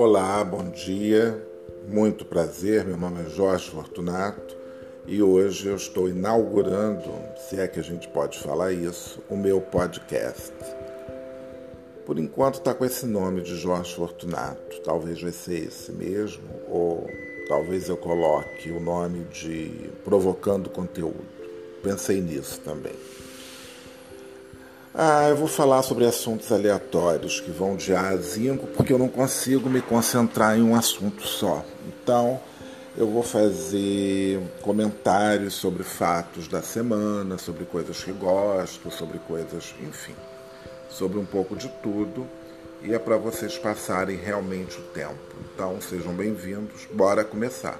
Olá, bom dia, muito prazer. Meu nome é Jorge Fortunato e hoje eu estou inaugurando, se é que a gente pode falar isso, o meu podcast. Por enquanto está com esse nome de Jorge Fortunato, talvez vai ser esse mesmo, ou talvez eu coloque o nome de Provocando Conteúdo. Pensei nisso também. Ah, eu vou falar sobre assuntos aleatórios que vão de A a Zinco, porque eu não consigo me concentrar em um assunto só. Então, eu vou fazer comentários sobre fatos da semana, sobre coisas que gosto, sobre coisas, enfim, sobre um pouco de tudo. E é para vocês passarem realmente o tempo. Então, sejam bem-vindos. Bora começar.